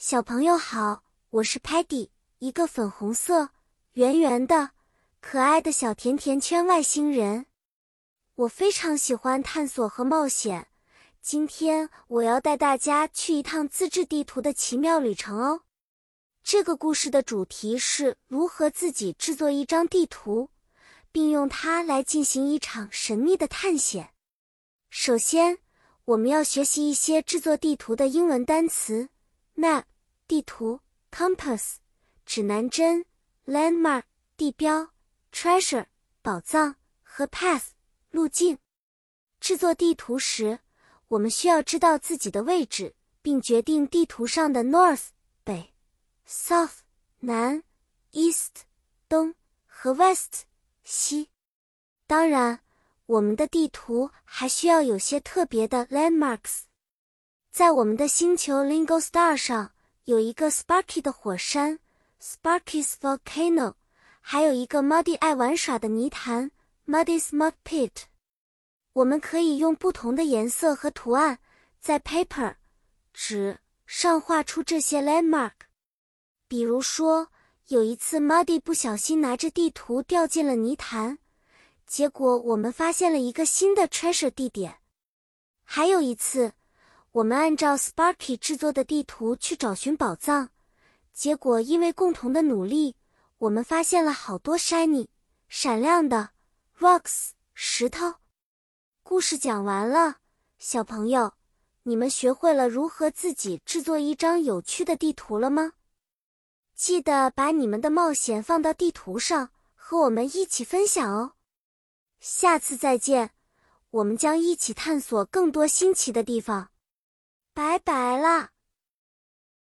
小朋友好，我是 Patty，一个粉红色、圆圆的、可爱的小甜甜圈外星人。我非常喜欢探索和冒险。今天我要带大家去一趟自制地图的奇妙旅程哦。这个故事的主题是如何自己制作一张地图，并用它来进行一场神秘的探险。首先，我们要学习一些制作地图的英文单词。Map 地图，compass 指南针，landmark 地标，treasure 宝藏和 path 路径。制作地图时，我们需要知道自己的位置，并决定地图上的 north 北、south 南、east 东和 west 西。当然，我们的地图还需要有些特别的 landmarks。在我们的星球 Lingo Star 上有一个 Sparky 的火山 Sparky's Volcano，还有一个 Muddy 爱玩耍的泥潭 Muddy's Mud Pit。我们可以用不同的颜色和图案在 paper 纸上画出这些 landmark。比如说，有一次 Muddy 不小心拿着地图掉进了泥潭，结果我们发现了一个新的 treasure 地点。还有一次。我们按照 Sparky 制作的地图去找寻宝藏，结果因为共同的努力，我们发现了好多 shiny 闪亮的 rocks 石头。故事讲完了，小朋友，你们学会了如何自己制作一张有趣的地图了吗？记得把你们的冒险放到地图上，和我们一起分享哦。下次再见，我们将一起探索更多新奇的地方。拜拜了。